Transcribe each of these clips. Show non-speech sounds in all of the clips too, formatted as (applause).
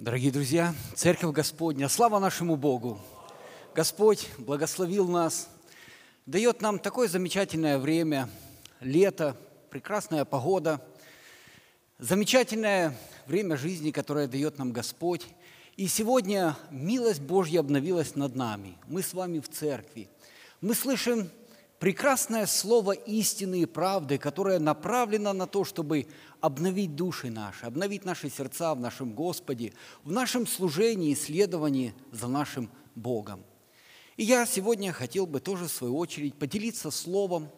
Дорогие друзья, Церковь Господня, слава нашему Богу! Господь благословил нас, дает нам такое замечательное время, лето, прекрасная погода, замечательное время жизни, которое дает нам Господь. И сегодня милость Божья обновилась над нами. Мы с вами в церкви. Мы слышим прекрасное слово истины и правды, которое направлено на то, чтобы обновить души наши, обновить наши сердца в нашем Господе, в нашем служении и следовании за нашим Богом. И я сегодня хотел бы тоже, в свою очередь, поделиться словом,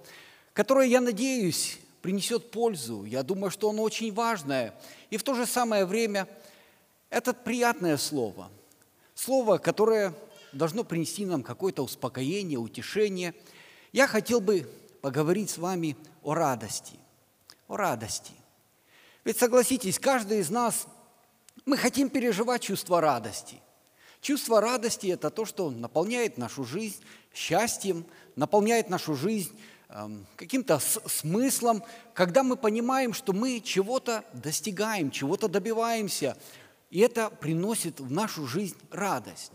которое, я надеюсь, принесет пользу. Я думаю, что оно очень важное. И в то же самое время это приятное слово. Слово, которое должно принести нам какое-то успокоение, утешение – я хотел бы поговорить с вами о радости. О радости. Ведь согласитесь, каждый из нас, мы хотим переживать чувство радости. Чувство радости – это то, что наполняет нашу жизнь счастьем, наполняет нашу жизнь эм, каким-то смыслом, когда мы понимаем, что мы чего-то достигаем, чего-то добиваемся, и это приносит в нашу жизнь радость.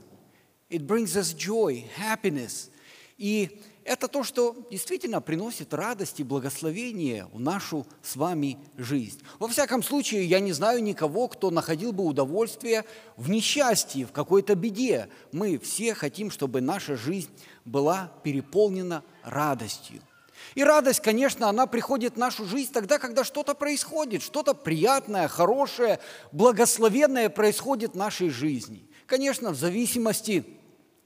It brings us joy, happiness. И это то, что действительно приносит радость и благословение в нашу с вами жизнь. Во всяком случае, я не знаю никого, кто находил бы удовольствие в несчастье, в какой-то беде. Мы все хотим, чтобы наша жизнь была переполнена радостью. И радость, конечно, она приходит в нашу жизнь тогда, когда что-то происходит, что-то приятное, хорошее, благословенное происходит в нашей жизни. Конечно, в зависимости от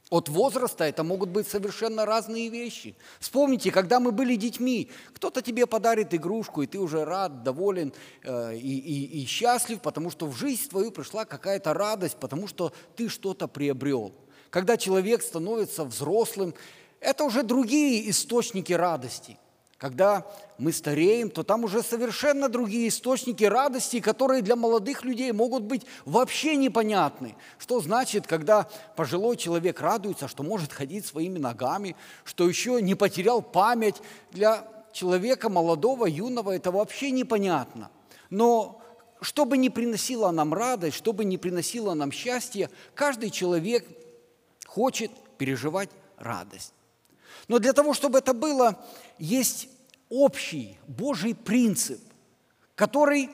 возраста это могут быть совершенно разные вещи. Вспомните, когда мы были детьми, кто-то тебе подарит игрушку, и ты уже рад, доволен э, и, и, и счастлив, потому что в жизнь твою пришла какая-то радость, потому что ты что-то приобрел. Когда человек становится взрослым, это уже другие источники радости – когда мы стареем, то там уже совершенно другие источники радости, которые для молодых людей могут быть вообще непонятны. Что значит, когда пожилой человек радуется, что может ходить своими ногами, что еще не потерял память. Для человека молодого, юного это вообще непонятно. Но что бы ни приносило нам радость, что бы ни приносило нам счастье, каждый человек хочет переживать радость. Но для того, чтобы это было, есть общий Божий принцип, который,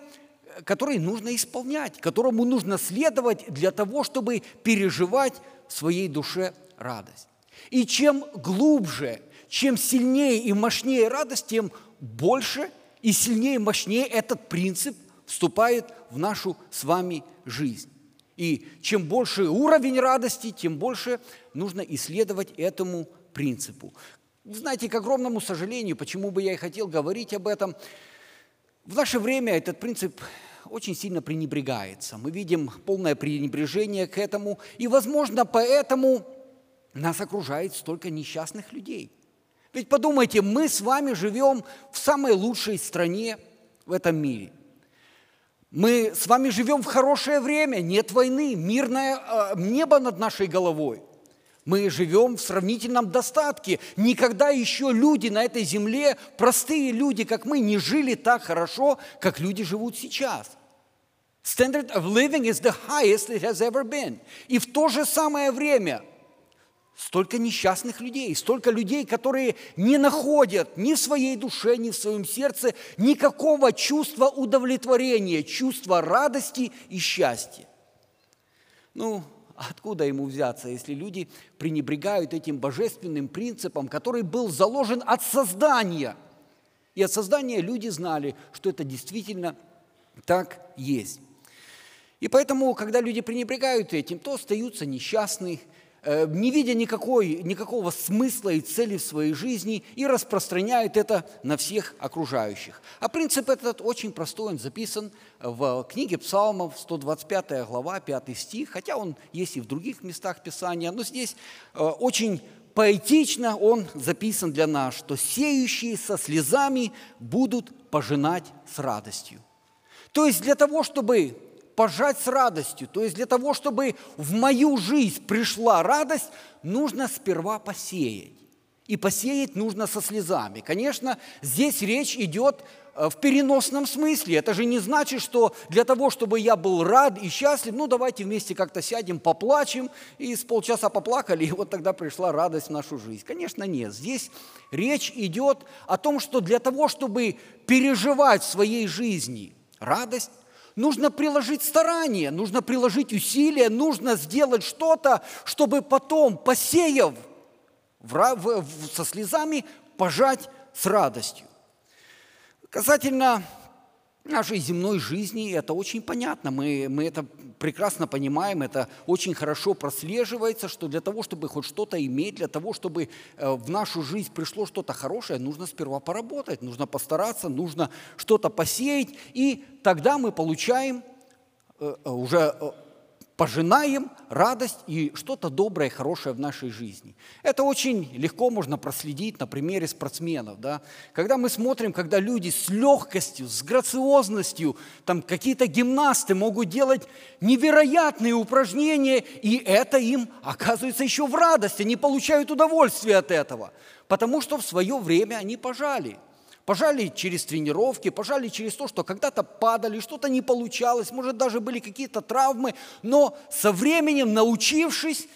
который нужно исполнять, которому нужно следовать для того, чтобы переживать в своей душе радость. И чем глубже, чем сильнее и мощнее радость, тем больше и сильнее и мощнее этот принцип вступает в нашу с вами жизнь. И чем больше уровень радости, тем больше нужно исследовать этому принципу. Знаете, к огромному сожалению, почему бы я и хотел говорить об этом, в наше время этот принцип очень сильно пренебрегается. Мы видим полное пренебрежение к этому, и, возможно, поэтому нас окружает столько несчастных людей. Ведь подумайте, мы с вами живем в самой лучшей стране в этом мире. Мы с вами живем в хорошее время, нет войны, мирное э, небо над нашей головой – мы живем в сравнительном достатке. Никогда еще люди на этой земле, простые люди, как мы, не жили так хорошо, как люди живут сейчас. Standard of living is the highest it has ever been. И в то же самое время столько несчастных людей, столько людей, которые не находят ни в своей душе, ни в своем сердце никакого чувства удовлетворения, чувства радости и счастья. Ну, Откуда ему взяться, если люди пренебрегают этим божественным принципом, который был заложен от создания? И от создания люди знали, что это действительно так есть. И поэтому, когда люди пренебрегают этим, то остаются несчастны, не видя никакой, никакого смысла и цели в своей жизни, и распространяют это на всех окружающих. А принцип этот очень простой, он записан в книге Псалмов, 125 глава, 5 стих, хотя он есть и в других местах Писания, но здесь э, очень поэтично он записан для нас, что сеющие со слезами будут пожинать с радостью. То есть для того, чтобы пожать с радостью. То есть для того, чтобы в мою жизнь пришла радость, нужно сперва посеять. И посеять нужно со слезами. Конечно, здесь речь идет э, в переносном смысле. Это же не значит, что для того, чтобы я был рад и счастлив, ну давайте вместе как-то сядем, поплачем, и с полчаса поплакали, и вот тогда пришла радость в нашу жизнь. Конечно, нет. Здесь речь идет о том, что для того, чтобы переживать в своей жизни радость, нужно приложить старание, нужно приложить усилия, нужно сделать что-то, чтобы потом, посеяв со слезами, пожать с радостью. Касательно нашей земной жизни это очень понятно, мы, мы это прекрасно понимаем, это очень хорошо прослеживается, что для того, чтобы хоть что-то иметь, для того, чтобы э, в нашу жизнь пришло что-то хорошее, нужно сперва поработать, нужно постараться, нужно что-то посеять, и тогда мы получаем э, э, уже пожинаем радость и что-то доброе, хорошее в нашей жизни. Это очень легко можно проследить на примере спортсменов. Да? Когда мы смотрим, когда люди с легкостью, с грациозностью, там какие-то гимнасты могут делать невероятные упражнения, и это им оказывается еще в радости, они получают удовольствие от этого, потому что в свое время они пожали – Пожали через тренировки, пожали через то, что когда-то падали, что-то не получалось, может, даже были какие-то травмы, но со временем, научившись,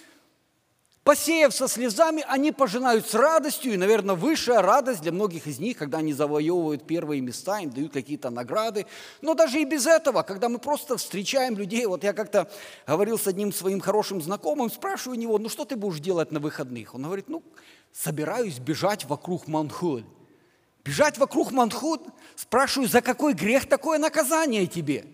посеяв со слезами, они пожинают с радостью, и, наверное, высшая радость для многих из них, когда они завоевывают первые места, им дают какие-то награды. Но даже и без этого, когда мы просто встречаем людей, вот я как-то говорил с одним своим хорошим знакомым, спрашиваю у него, ну что ты будешь делать на выходных? Он говорит, ну, собираюсь бежать вокруг Манхуль. Бежать вокруг Манхут, спрашиваю, за какой грех такое наказание тебе?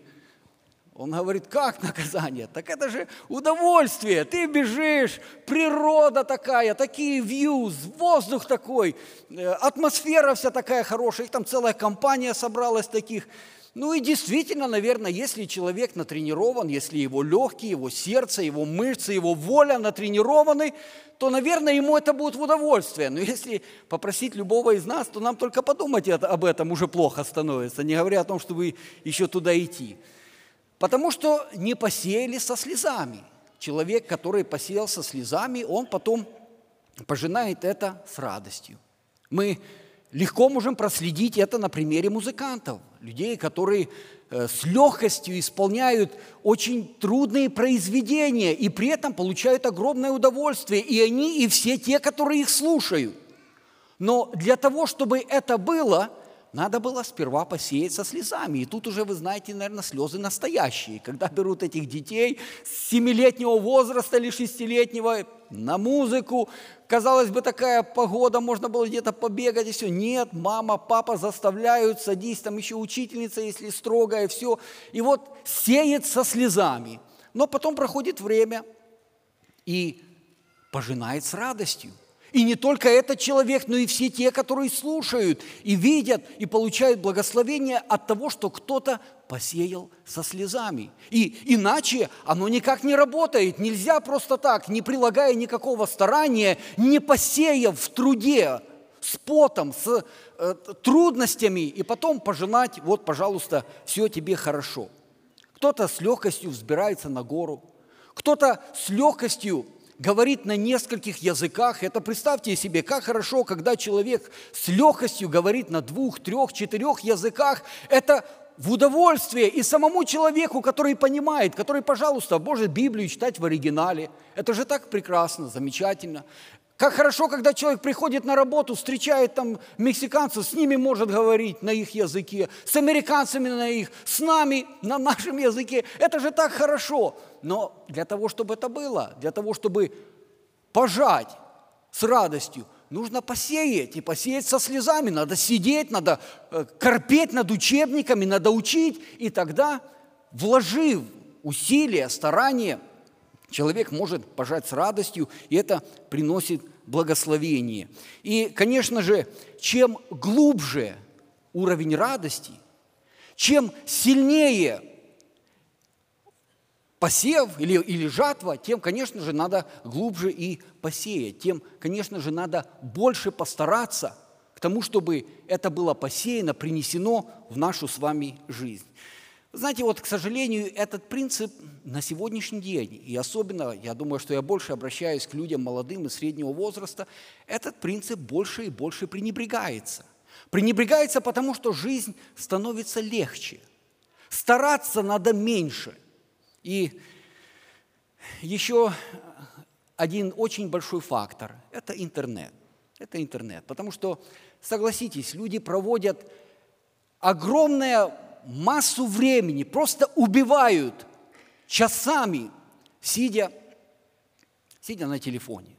Он говорит, как наказание? Так это же удовольствие. Ты бежишь, природа такая, такие вьюз, воздух такой, э, атмосфера вся такая хорошая. Их там целая компания собралась таких. Ну и действительно, наверное, если человек натренирован, если его легкие, его сердце, его мышцы, его воля натренированы, то, наверное, ему это будет в удовольствие. Но если попросить любого из нас, то нам только подумать об этом уже плохо становится, не говоря о том, чтобы еще туда идти. Потому что не посеяли со слезами. Человек, который посеял со слезами, он потом пожинает это с радостью. Мы легко можем проследить это на примере музыкантов, людей, которые э, с легкостью исполняют очень трудные произведения и при этом получают огромное удовольствие, и они, и все те, которые их слушают. Но для того, чтобы это было – надо было сперва посеять со слезами. И тут уже, вы знаете, наверное, слезы настоящие. Когда берут этих детей с семилетнего возраста или шестилетнего на музыку, казалось бы, такая погода, можно было где-то побегать и все. Нет, мама, папа заставляют, садись, там еще учительница, если строгая, все. И вот сеет со слезами. Но потом проходит время и пожинает с радостью. И не только этот человек, но и все те, которые слушают и видят, и получают благословение от того, что кто-то посеял со слезами. И иначе оно никак не работает. Нельзя просто так, не прилагая никакого старания, не посеяв в труде, с потом, с э, трудностями, и потом пожинать, вот, пожалуйста, все тебе хорошо. Кто-то с легкостью взбирается на гору, кто-то с легкостью говорит на нескольких языках. Это представьте себе, как хорошо, когда человек с легкостью говорит на двух, трех, четырех языках. Это в удовольствие и самому человеку, который понимает, который, пожалуйста, может Библию читать в оригинале. Это же так прекрасно, замечательно. Как хорошо, когда человек приходит на работу, встречает там мексиканцев, с ними может говорить на их языке, с американцами на их, с нами на нашем языке. Это же так хорошо. Но для того, чтобы это было, для того, чтобы пожать с радостью, нужно посеять, и посеять со слезами. Надо сидеть, надо э, корпеть над учебниками, надо учить, и тогда, вложив усилия, старания – Человек может пожать с радостью, и это приносит благословение. И, конечно же, чем глубже уровень радости, чем сильнее посев или, или жатва, тем, конечно же, надо глубже и посеять, тем, конечно же, надо больше постараться к тому, чтобы это было посеяно, принесено в нашу с вами жизнь. Знаете, вот, к сожалению, этот принцип на сегодняшний день, и особенно, я думаю, что я больше обращаюсь к людям молодым и среднего возраста, этот принцип больше и больше пренебрегается. Пренебрегается потому, что жизнь становится легче. Стараться надо меньше. И еще один очень большой фактор – это интернет. Это интернет. Потому что, согласитесь, люди проводят огромную массу времени, просто убивают часами, сидя, сидя на телефоне.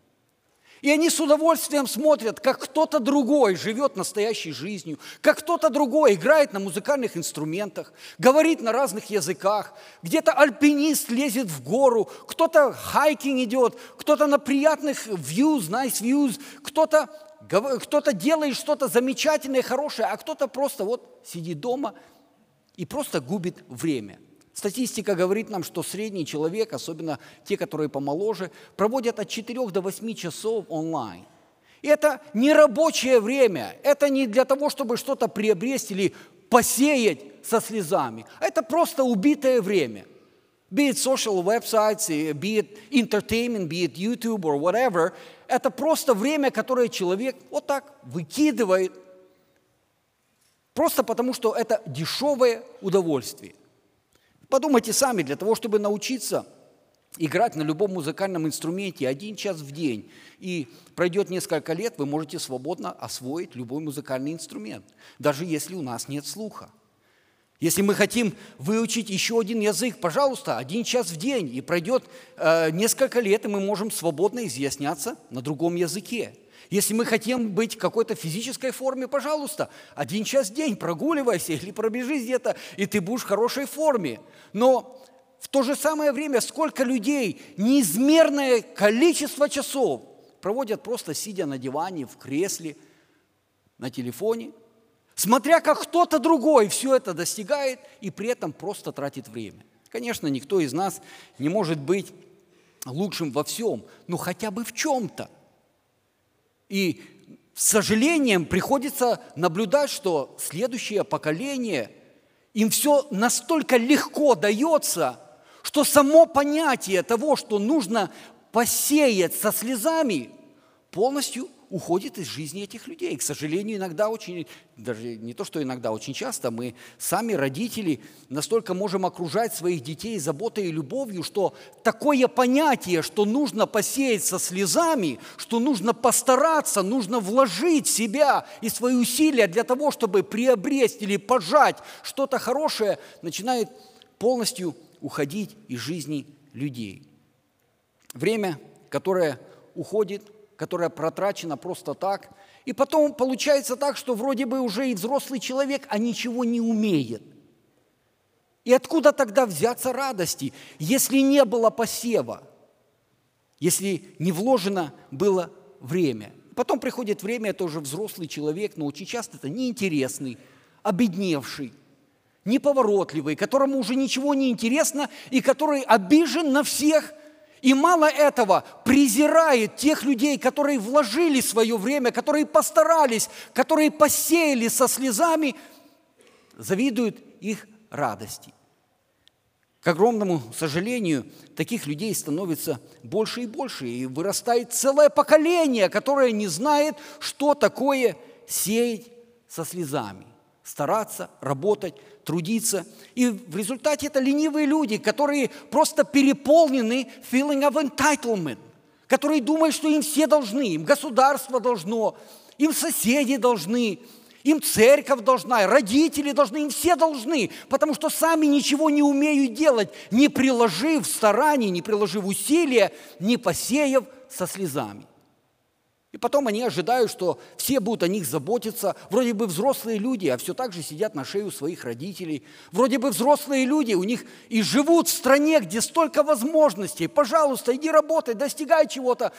И они с удовольствием смотрят, как кто-то другой живет настоящей жизнью, как кто-то другой играет на музыкальных инструментах, говорит на разных языках, где-то альпинист лезет в гору, кто-то хайкинг идет, кто-то на приятных views, nice views, кто-то кто делает что-то замечательное, хорошее, а кто-то просто вот сидит дома и просто губит время – Статистика говорит нам, что средний человек, особенно те, которые помоложе, проводят от 4 до 8 часов онлайн. И это не рабочее время, это не для того, чтобы что-то приобрести или посеять со слезами. Это просто убитое время. Be it social websites, be it entertainment, be it YouTube or whatever, это просто время, которое человек вот так выкидывает, просто потому что это дешевое удовольствие – Подумайте сами, для того, чтобы научиться играть на любом музыкальном инструменте один час в день, и пройдет несколько лет, вы можете свободно освоить любой музыкальный инструмент, даже если у нас нет слуха. Если мы хотим выучить еще один язык, пожалуйста, один час в день, и пройдет э, несколько лет, и мы можем свободно изъясняться на другом языке. Если мы хотим быть в какой-то физической форме, пожалуйста, один час в день прогуливайся или пробежись где-то, и ты будешь в хорошей форме. Но в то же самое время сколько людей, неизмерное количество часов проводят просто сидя на диване, в кресле, на телефоне, смотря как кто-то другой все это достигает и при этом просто тратит время. Конечно, никто из нас не может быть лучшим во всем, но хотя бы в чем-то. И с сожалением приходится наблюдать, что следующее поколение, им все настолько легко дается, что само понятие того, что нужно посеять со слезами, полностью уходит из жизни этих людей. К сожалению, иногда очень, даже не то, что иногда, очень часто мы сами, родители, настолько можем окружать своих детей заботой и любовью, что такое понятие, что нужно посеять со слезами, что нужно постараться, нужно вложить себя и свои усилия для того, чтобы приобрести или пожать что-то хорошее, начинает полностью уходить из жизни людей. Время, которое уходит – которая протрачена просто так. И потом получается так, что вроде бы уже и взрослый человек, а ничего не умеет. И откуда тогда взяться радости, если не было посева, если не вложено было время? Потом приходит время, это уже взрослый человек, но очень часто это неинтересный, обедневший, неповоротливый, которому уже ничего не интересно и который обижен на всех – и мало этого, презирает тех людей, которые вложили свое время, которые постарались, которые посеяли со слезами, завидует их радости. К огромному сожалению, таких людей становится больше и больше, и вырастает целое поколение, которое не знает, что такое сеять со слезами, стараться, работать, трудиться. И в результате это ленивые люди, которые просто переполнены feeling of entitlement, которые думают, что им все должны, им государство должно, им соседи должны, им церковь должна, родители должны, им все должны, потому что сами ничего не умеют делать, не приложив стараний, не приложив усилия, не посеяв со слезами. И потом они ожидают, что все будут о них заботиться. Вроде бы взрослые люди, а все так же сидят на шее у своих родителей. Вроде бы взрослые люди, у них и живут в стране, где столько возможностей. Пожалуйста, иди работай, достигай чего-то.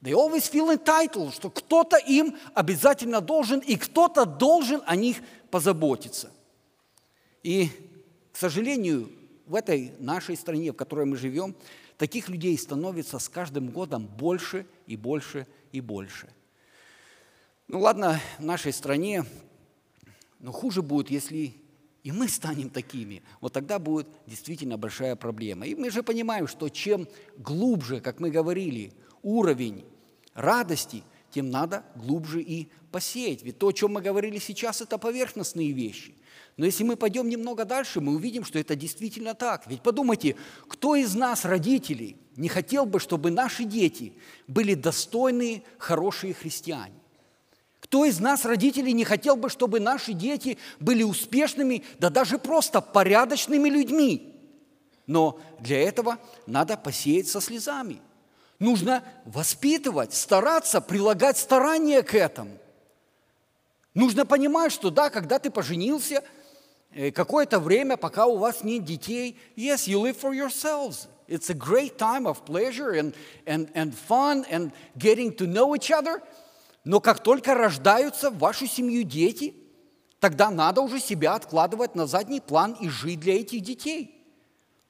They always feel entitled, что кто-то им обязательно должен, и кто-то должен о них позаботиться. И, к сожалению, в этой нашей стране, в которой мы живем, таких людей становится с каждым годом больше и больше и больше. Ну ладно, в нашей стране, но хуже будет, если и мы станем такими, вот тогда будет действительно большая проблема. И мы же понимаем, что чем глубже, как мы говорили, уровень радости, тем надо глубже и посеять. Ведь то, о чем мы говорили сейчас, это поверхностные вещи. Но если мы пойдем немного дальше, мы увидим, что это действительно так. Ведь подумайте, кто из нас, родителей, не хотел бы, чтобы наши дети были достойные, хорошие христиане? Кто из нас, родителей, не хотел бы, чтобы наши дети были успешными, да даже просто порядочными людьми? Но для этого надо посеять со слезами. Нужно воспитывать, стараться, прилагать старания к этому. Нужно понимать, что да, когда ты поженился, какое-то время, пока у вас нет детей, yes, you live for yourselves. It's a great time of pleasure and, and, and fun and getting to know each other – но как только рождаются в вашу семью дети, тогда надо уже себя откладывать на задний план и жить для этих детей.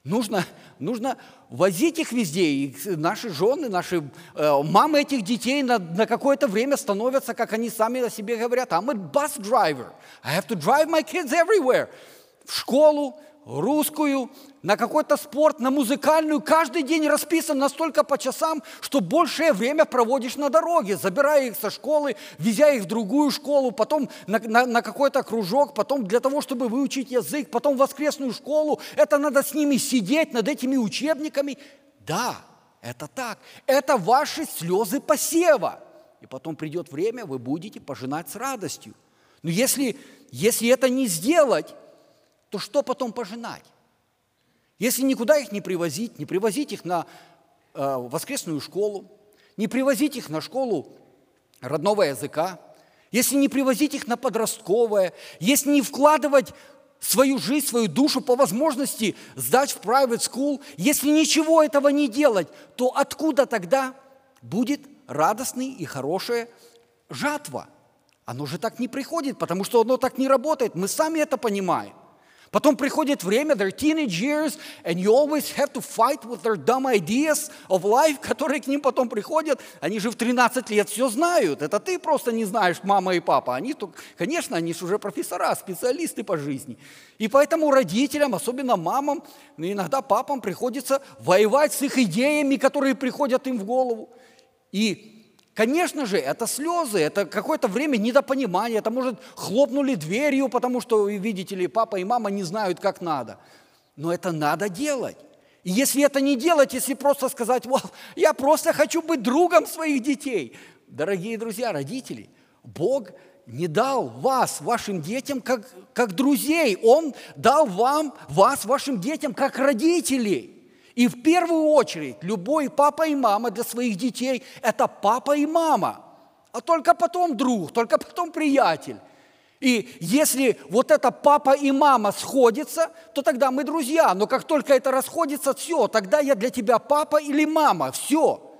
Нужно, нужно возить их везде. И наши жены, наши э, мамы этих детей на, на какое-то время становятся, как они сами о себе говорят, I'm a bus driver. I have to drive my kids everywhere. В школу, русскую, на какой-то спорт, на музыкальную. Каждый день расписан настолько по часам, что большее время проводишь на дороге, забирая их со школы, везя их в другую школу, потом на, на, на какой-то кружок, потом для того, чтобы выучить язык, потом в воскресную школу. Это надо с ними сидеть над этими учебниками. Да, это так. Это ваши слезы посева. И потом придет время, вы будете пожинать с радостью. Но если, если это не сделать, то что потом пожинать? Если никуда их не привозить, не привозить их на э, воскресную школу, не привозить их на школу родного языка, если не привозить их на подростковое, если не вкладывать свою жизнь, свою душу по возможности сдать в private school, если ничего этого не делать, то откуда тогда будет радостный и хорошая жатва? Оно же так не приходит, потому что оно так не работает. Мы сами это понимаем. Потом приходит время, their teenage years, and you always have to fight with their dumb ideas of life, которые к ним потом приходят. Они же в 13 лет все знают. Это ты просто не знаешь, мама и папа. Они, конечно, они же уже профессора, специалисты по жизни. И поэтому родителям, особенно мамам, но иногда папам приходится воевать с их идеями, которые приходят им в голову. И Конечно же, это слезы, это какое-то время недопонимания, это, может, хлопнули дверью, потому что, видите ли, папа и мама не знают, как надо. Но это надо делать. И если это не делать, если просто сказать, вот, я просто хочу быть другом своих детей. Дорогие друзья, родители, Бог не дал вас, вашим детям, как, как друзей. Он дал вам, вас, вашим детям, как родителей. И в первую очередь любой папа и мама для своих детей – это папа и мама, а только потом друг, только потом приятель. И если вот это папа и мама сходятся, то тогда мы друзья. Но как только это расходится, все, тогда я для тебя папа или мама, все.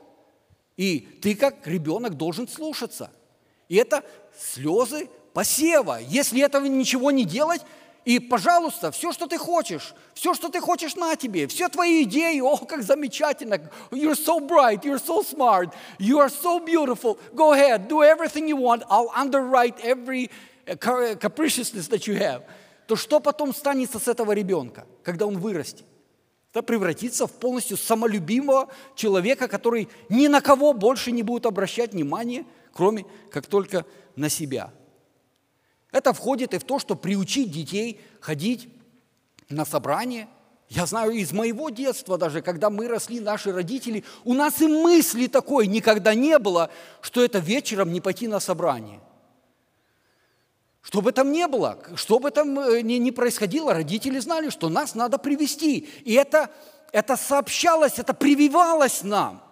И ты как ребенок должен слушаться. И это слезы посева. Если этого ничего не делать, и, пожалуйста, все, что ты хочешь, все, что ты хочешь на тебе, все твои идеи, о, как замечательно, you're so bright, you're so smart, you are so beautiful, go ahead, do everything you want, I'll underwrite every capriciousness that you have. То что потом станется с этого ребенка, когда он вырастет? Это превратится в полностью самолюбимого человека, который ни на кого больше не будет обращать внимание, кроме как только на себя – это входит и в то, что приучить детей ходить на собрание. Я знаю из моего детства даже, когда мы росли, наши родители, у нас и мысли такой никогда не было, что это вечером не пойти на собрание. Что бы там ни было, что бы там э, ни, ни происходило, родители знали, что нас надо привести. И это, это сообщалось, это прививалось нам.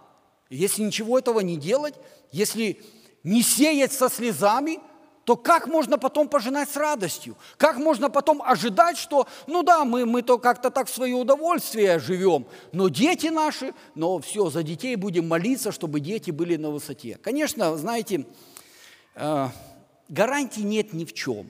Если ничего этого не делать, если не сеять со слезами – то как можно потом пожинать с радостью? Как можно потом ожидать, что, ну да, мы, мы то как-то так в свое удовольствие живем, но дети наши, но все, за детей будем молиться, чтобы дети были на высоте. Конечно, знаете, э, гарантий нет ни в чем.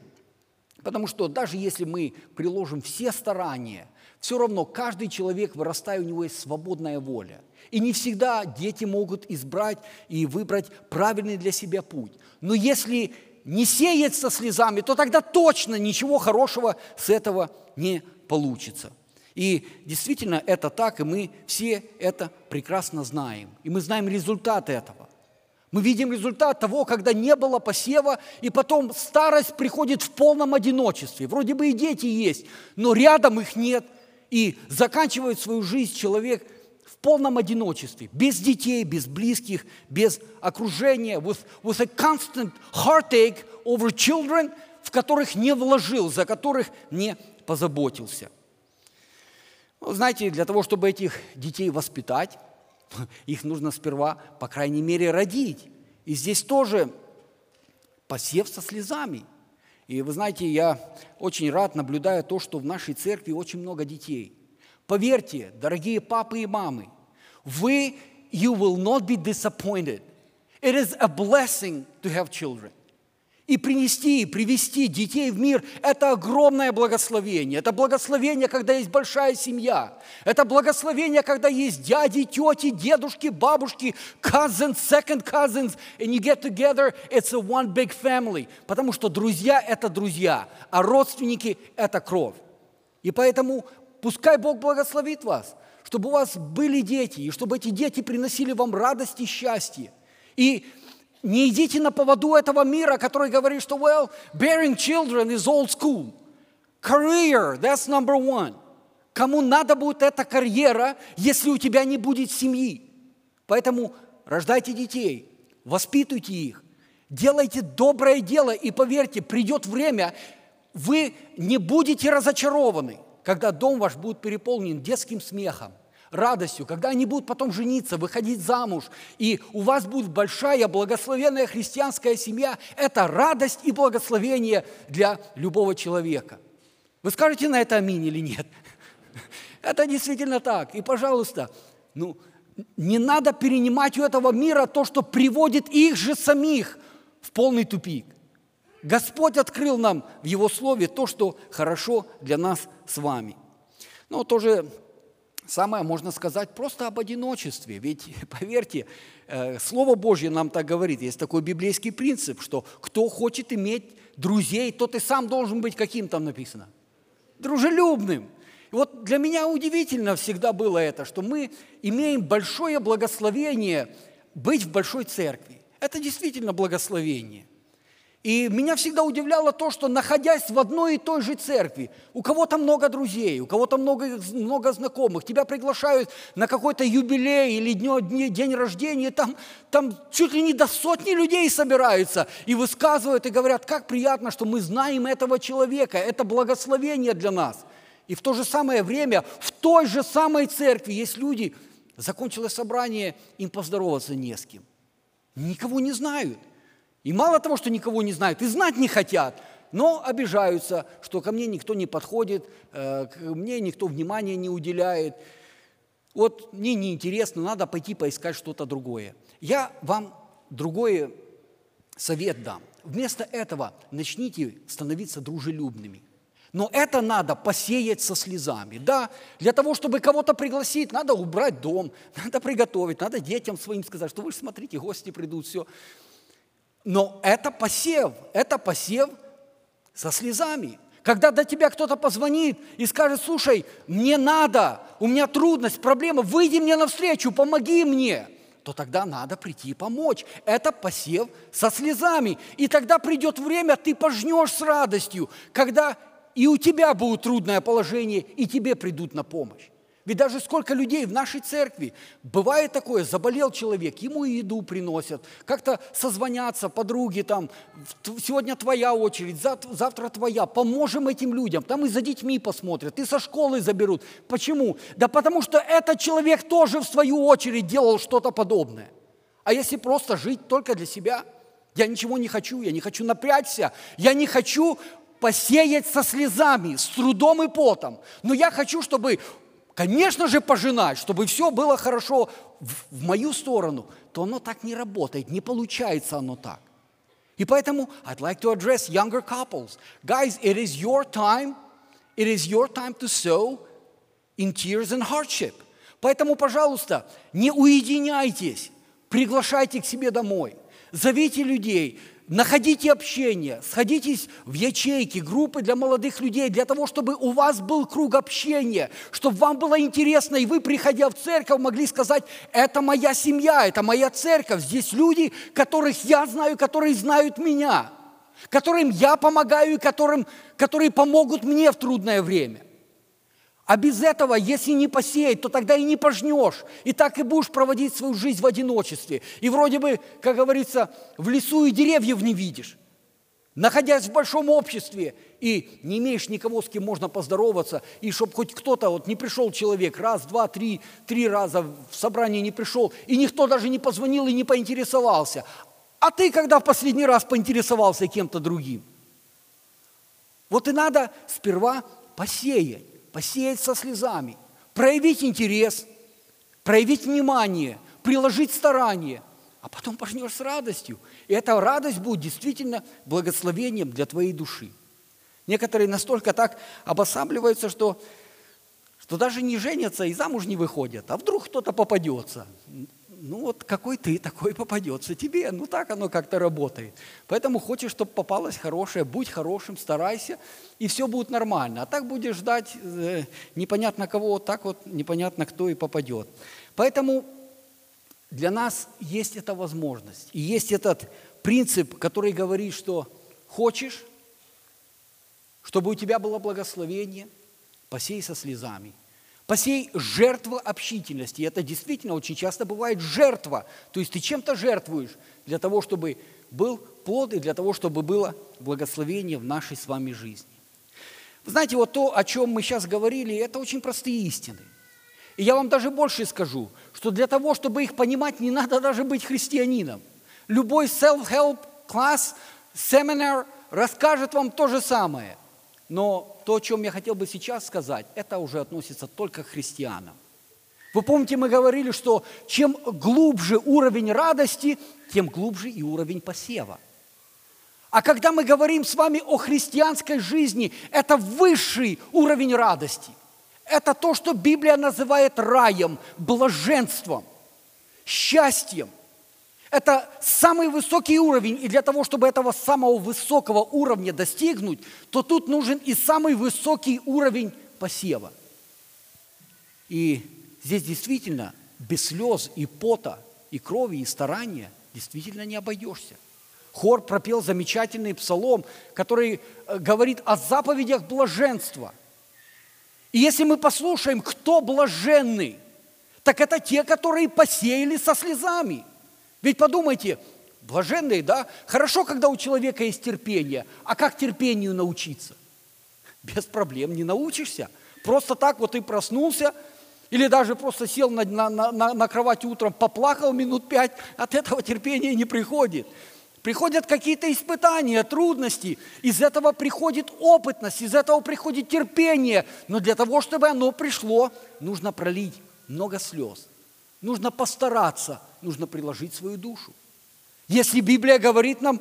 Потому что даже если мы приложим все старания, все равно каждый человек, вырастая, у него есть свободная воля. И не всегда дети могут избрать и выбрать правильный для себя путь. Но если не сеять со слезами, то тогда точно ничего хорошего с этого не получится. И действительно это так, и мы все это прекрасно знаем. И мы знаем результат этого. Мы видим результат того, когда не было посева, и потом старость приходит в полном одиночестве. Вроде бы и дети есть, но рядом их нет. И заканчивает свою жизнь человек в полном одиночестве, без детей, без близких, без окружения, with, with a constant heartache over children, в которых не вложил, за которых не позаботился. Ну, знаете, для того, чтобы этих детей воспитать, (laughs) их нужно сперва, по крайней мере, родить. И здесь тоже посев со слезами. И вы знаете, я очень рад, наблюдая то, что в нашей церкви очень много детей. Поверьте, дорогие папы и мамы, вы, you will not be disappointed. It is a blessing to have children. И принести, и привести детей в мир – это огромное благословение. Это благословение, когда есть большая семья. Это благословение, когда есть дяди, тети, дедушки, бабушки, cousins, second cousins, and you get together, it's a one big family. Потому что друзья – это друзья, а родственники – это кровь. И поэтому пускай Бог благословит вас, чтобы у вас были дети, и чтобы эти дети приносили вам радость и счастье. И не идите на поводу этого мира, который говорит, что, well, bearing children is old school. Career, that's number one. Кому надо будет эта карьера, если у тебя не будет семьи? Поэтому рождайте детей, воспитывайте их, делайте доброе дело, и поверьте, придет время, вы не будете разочарованы, когда дом ваш будет переполнен детским смехом, радостью, когда они будут потом жениться, выходить замуж, и у вас будет большая благословенная христианская семья, это радость и благословение для любого человека. Вы скажете на это аминь или нет? (laughs) Это действительно так. И, пожалуйста, ну, не надо перенимать у этого мира то, что приводит их же самих в полный тупик. Господь открыл нам в Его Слове то, что хорошо для нас с вами. Но тоже Самое можно сказать просто об одиночестве. Ведь, (laughs) поверьте, э, Слово Божье нам так говорит. Есть такой библейский принцип, что кто хочет иметь друзей, тот и сам должен быть каким там написано? Дружелюбным. И вот для меня удивительно всегда было это, что мы имеем большое благословение быть в большой церкви. Это действительно благословение. И меня всегда удивляло то, что находясь в одной и той же церкви, у кого-то много друзей, у кого-то много, много знакомых, тебя приглашают на какой-то юбилей или день, день рождения, там, там чуть ли не до сотни людей собираются и высказывают и говорят, как приятно, что мы знаем этого человека, это благословение для нас. И в то же самое время в той же самой церкви есть люди, закончилось собрание, им поздороваться не с кем. Никого не знают. И мало того, что никого не знают, и знать не хотят, но обижаются, что ко мне никто не подходит, э, к мне никто внимания не уделяет. Вот мне неинтересно, надо пойти поискать что-то другое. Я вам другой совет дам. Вместо этого начните становиться дружелюбными. Но это надо посеять со слезами. Да, для того, чтобы кого-то пригласить, надо убрать дом, (laughs) надо приготовить, надо детям своим сказать, что вы смотрите, гости придут, все. Но это посев, это посев со слезами. Когда до тебя кто-то позвонит и скажет, слушай, мне надо, у меня трудность, проблема, выйди мне навстречу, помоги мне, то тогда надо прийти и помочь. Это посев со слезами. И тогда придет время, ты пожнешь с радостью, когда и у тебя будет трудное положение, и тебе придут на помощь. Ведь даже сколько людей в нашей церкви, бывает такое, заболел человек, ему и еду приносят, как-то созвонятся подруги там, сегодня твоя очередь, завтра твоя, поможем этим людям, там и за детьми посмотрят, и со школы заберут. Почему? Да потому что этот человек тоже в свою очередь делал что-то подобное. А если просто жить только для себя, я ничего не хочу, я не хочу напрячься, я не хочу посеять со слезами, с трудом и потом. Но я хочу, чтобы конечно же, пожинать, чтобы все было хорошо в, в мою сторону, то оно так не работает, не получается оно так. И поэтому I'd like to address younger couples. Guys, it is your time, it is your time to sow in tears and hardship. Поэтому, пожалуйста, не уединяйтесь, приглашайте к себе домой, зовите людей, Находите общение, сходитесь в ячейки, группы для молодых людей, для того, чтобы у вас был круг общения, чтобы вам было интересно, и вы, приходя в церковь, могли сказать, это моя семья, это моя церковь, здесь люди, которых я знаю, которые знают меня, которым я помогаю и которым, которые помогут мне в трудное время – а без этого, если не посеять, то тогда и не пожнешь. И так и будешь проводить свою жизнь в одиночестве. И вроде бы, как говорится, в лесу и деревьев не видишь. Находясь в большом обществе и не имеешь никого, с кем можно поздороваться, и чтобы хоть кто-то, вот не пришел человек раз, два, три, три раза в собрание не пришел, и никто даже не позвонил и не поинтересовался. А ты когда в последний раз поинтересовался кем-то другим? Вот и надо сперва посеять посеять со слезами, проявить интерес, проявить внимание, приложить старание, а потом пожнешь с радостью. И эта радость будет действительно благословением для твоей души. Некоторые настолько так обосабливаются, что, что даже не женятся и замуж не выходят. А вдруг кто-то попадется? Ну вот какой ты, такой попадется тебе. Ну так оно как-то работает. Поэтому хочешь, чтобы попалось хорошее, будь хорошим, старайся, и все будет нормально. А так будешь ждать э, непонятно кого, так вот непонятно кто и попадет. Поэтому для нас есть эта возможность. И есть этот принцип, который говорит, что хочешь, чтобы у тебя было благословение, посей со слезами – Посей жертва общительности. И это действительно очень часто бывает жертва. То есть ты чем-то жертвуешь для того, чтобы был плод и для того, чтобы было благословение в нашей с вами жизни. Вы знаете, вот то, о чем мы сейчас говорили, это очень простые истины. И я вам даже больше скажу, что для того, чтобы их понимать, не надо даже быть христианином. Любой self-help класс, семинар расскажет вам то же самое. Но то, о чем я хотел бы сейчас сказать, это уже относится только к христианам. Вы помните, мы говорили, что чем глубже уровень радости, тем глубже и уровень посева. А когда мы говорим с вами о христианской жизни, это высший уровень радости. Это то, что Библия называет раем, блаженством, счастьем – это самый высокий уровень, и для того, чтобы этого самого высокого уровня достигнуть, то тут нужен и самый высокий уровень посева. И здесь действительно без слез и пота, и крови, и старания действительно не обойдешься. Хор пропел замечательный псалом, который э, говорит о заповедях блаженства. И если мы послушаем, кто блаженный, так это те, которые посеяли со слезами – ведь подумайте, блаженные, да? Хорошо, когда у человека есть терпение. А как терпению научиться? Без проблем не научишься. Просто так вот ты проснулся, или даже просто сел на, на, на, на кровать утром, поплакал минут пять, от этого терпения не приходит. Приходят какие-то испытания, трудности, из этого приходит опытность, из этого приходит терпение. Но для того, чтобы оно пришло, нужно пролить много слез, нужно постараться – нужно приложить свою душу. Если Библия говорит нам,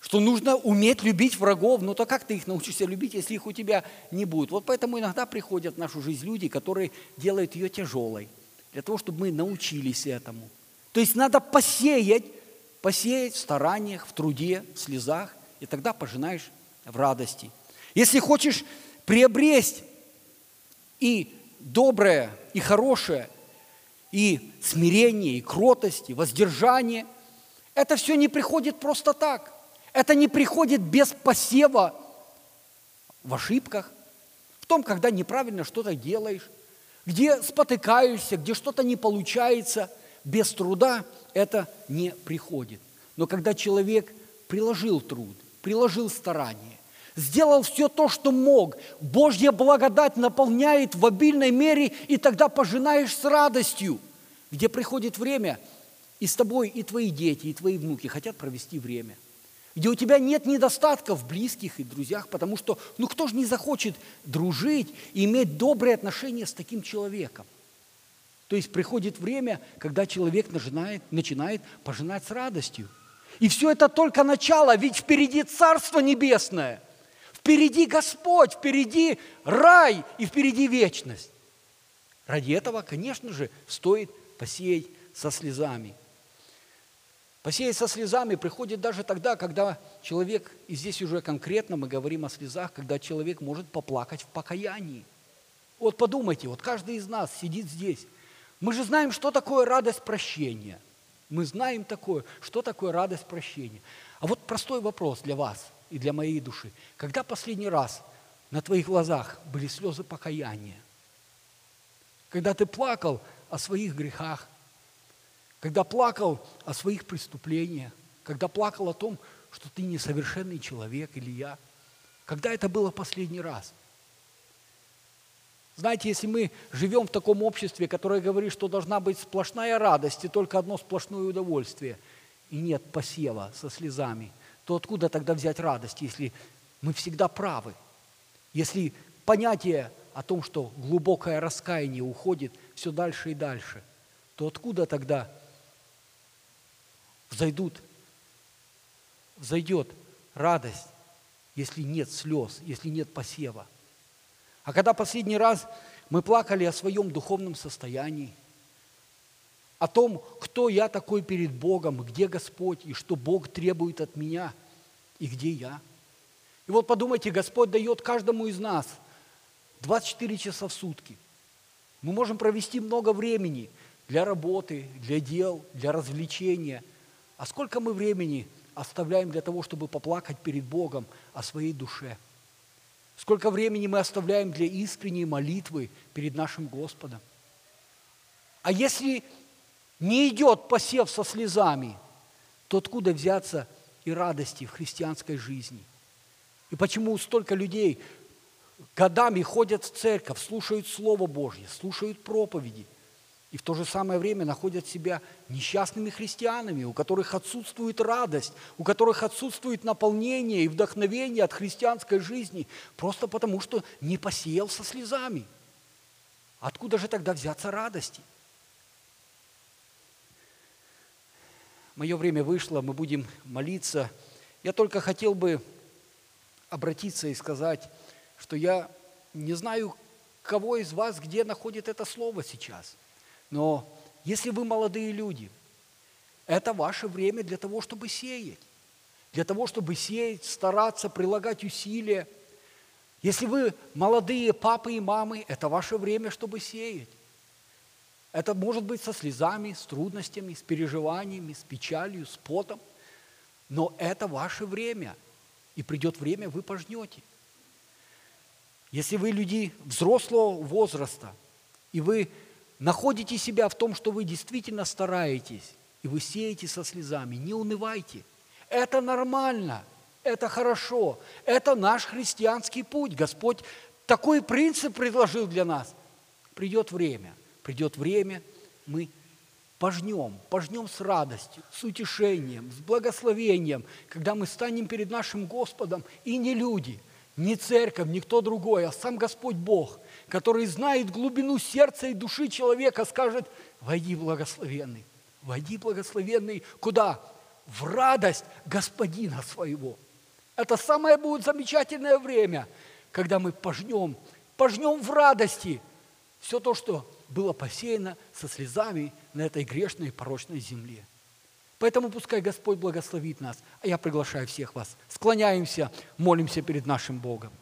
что нужно уметь любить врагов, ну то как ты их научишься любить, если их у тебя не будет? Вот поэтому иногда приходят в нашу жизнь люди, которые делают ее тяжелой, для того, чтобы мы научились этому. То есть надо посеять, посеять в стараниях, в труде, в слезах, и тогда пожинаешь в радости. Если хочешь приобрести и доброе, и хорошее, и смирение, и кротость, и воздержание. Это все не приходит просто так. Это не приходит без посева в ошибках, в том, когда неправильно что-то делаешь, где спотыкаешься, где что-то не получается, без труда это не приходит. Но когда человек приложил труд, приложил старание, сделал все то, что мог, Божья благодать наполняет в обильной мере, и тогда пожинаешь с радостью, где приходит время, и с тобой и твои дети, и твои внуки хотят провести время. Где у тебя нет недостатков в близких и друзьях, потому что, ну кто же не захочет дружить и иметь добрые отношения с таким человеком? То есть приходит время, когда человек начинает, начинает пожинать с радостью. И все это только начало, ведь впереди Царство Небесное – Впереди Господь, впереди рай и впереди вечность. Ради этого, конечно же, стоит посеять со слезами. Посеять со слезами приходит даже тогда, когда человек, и здесь уже конкретно мы говорим о слезах, когда человек может поплакать в покаянии. Вот подумайте, вот каждый из нас сидит здесь. Мы же знаем, что такое радость прощения. Мы знаем такое, что такое радость прощения. А вот простой вопрос для вас и для моей души. Когда последний раз на твоих глазах были слезы покаяния? Когда ты плакал о своих грехах, когда плакал о своих преступлениях, когда плакал о том, что ты несовершенный человек или я. Когда это было последний раз? Знаете, если мы живем в таком обществе, которое говорит, что должна быть сплошная радость и только одно сплошное удовольствие, и нет посева со слезами, то откуда тогда взять радость, если мы всегда правы? Если понятие о том, что глубокое раскаяние уходит все дальше и дальше, то откуда тогда взойдут, взойдет радость, если нет слез, если нет посева. А когда последний раз мы плакали о своем духовном состоянии, о том, кто я такой перед Богом, где Господь, и что Бог требует от меня, и где я. И вот подумайте, Господь дает каждому из нас 24 часа в сутки. Мы можем провести много времени для работы, для дел, для развлечения – а сколько мы времени оставляем для того, чтобы поплакать перед Богом о своей душе? Сколько времени мы оставляем для искренней молитвы перед нашим Господом? А если не идет посев со слезами, то откуда взяться и радости в христианской жизни? И почему столько людей годами ходят в церковь, слушают Слово Божье, слушают проповеди – и в то же самое время находят себя несчастными христианами, у которых отсутствует радость, у которых отсутствует наполнение и вдохновение от христианской жизни, просто потому что не посеял со слезами. Откуда же тогда взяться радости? Мое время вышло, мы будем молиться. Я только хотел бы обратиться и сказать, что я не знаю, кого из вас где находит это слово сейчас – но если вы молодые люди, это ваше время для того, чтобы сеять. Для того, чтобы сеять, стараться, прилагать усилия. Если вы молодые папы и мамы, это ваше время, чтобы сеять. Это может быть со слезами, с трудностями, с переживаниями, с печалью, с потом. Но это ваше время. И придет время, вы пожнете. Если вы люди взрослого возраста, и вы находите себя в том, что вы действительно стараетесь, и вы сеете со слезами, не унывайте. Это нормально, это хорошо, это наш христианский путь. Господь такой принцип предложил для нас. Придет время, придет время, мы пожнем, пожнем с радостью, с утешением, с благословением, когда мы станем перед нашим Господом, и не люди, не церковь, никто другой, а сам Господь Бог – который знает глубину сердца и души человека, скажет, войди благословенный, войди благословенный куда? В радость Господина своего. Это самое будет замечательное время, когда мы пожнем, пожнем в радости все то, что было посеяно со слезами на этой грешной и порочной земле. Поэтому пускай Господь благословит нас, а я приглашаю всех вас. Склоняемся, молимся перед нашим Богом.